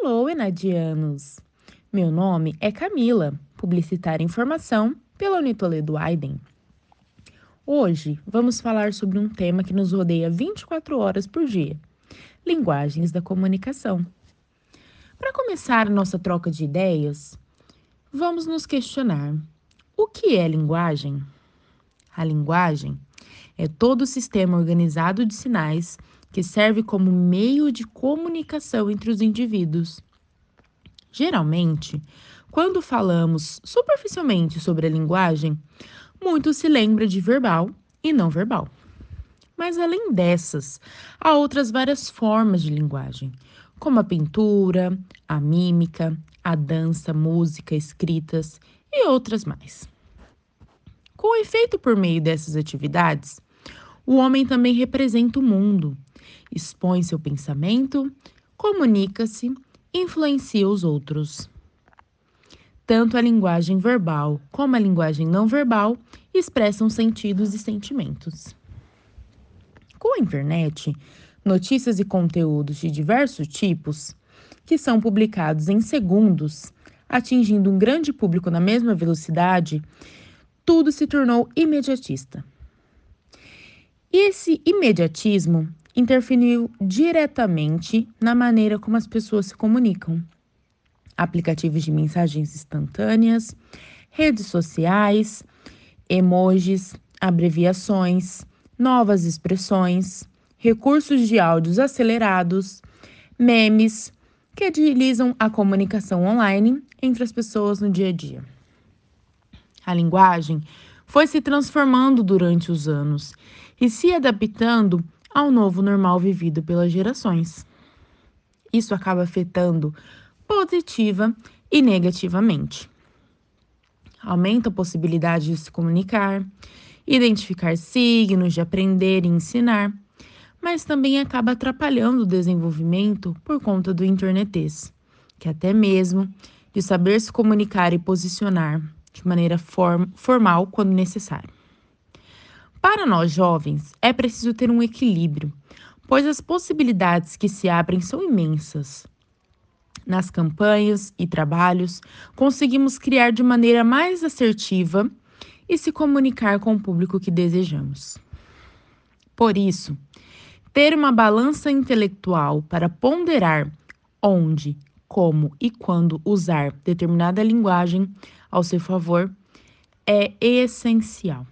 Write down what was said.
Hello, enadianos! Meu nome é Camila, publicitária em formação pela Unitoledo Aiden. Hoje vamos falar sobre um tema que nos rodeia 24 horas por dia: linguagens da comunicação. Para começar nossa troca de ideias, vamos nos questionar: o que é linguagem? A linguagem é todo o sistema organizado de sinais que serve como meio de comunicação entre os indivíduos. Geralmente, quando falamos superficialmente sobre a linguagem, muito se lembra de verbal e não verbal. Mas além dessas, há outras várias formas de linguagem, como a pintura, a mímica, a dança, música, escritas e outras mais. Com efeito por meio dessas atividades, o homem também representa o mundo expõe seu pensamento, comunica-se, influencia os outros. Tanto a linguagem verbal como a linguagem não verbal expressam sentidos e sentimentos. Com a internet, notícias e conteúdos de diversos tipos, que são publicados em segundos, atingindo um grande público na mesma velocidade, tudo se tornou imediatista. E esse imediatismo interferiu diretamente na maneira como as pessoas se comunicam. Aplicativos de mensagens instantâneas, redes sociais, emojis, abreviações, novas expressões, recursos de áudios acelerados, memes que agilizam a comunicação online entre as pessoas no dia a dia. A linguagem foi se transformando durante os anos e se adaptando ao novo normal vivido pelas gerações. Isso acaba afetando positiva e negativamente. Aumenta a possibilidade de se comunicar, identificar signos, de aprender e ensinar, mas também acaba atrapalhando o desenvolvimento por conta do internetês, que até mesmo de saber se comunicar e posicionar de maneira form formal quando necessário. Para nós jovens, é preciso ter um equilíbrio, pois as possibilidades que se abrem são imensas. Nas campanhas e trabalhos, conseguimos criar de maneira mais assertiva e se comunicar com o público que desejamos. Por isso, ter uma balança intelectual para ponderar onde, como e quando usar determinada linguagem ao seu favor é essencial.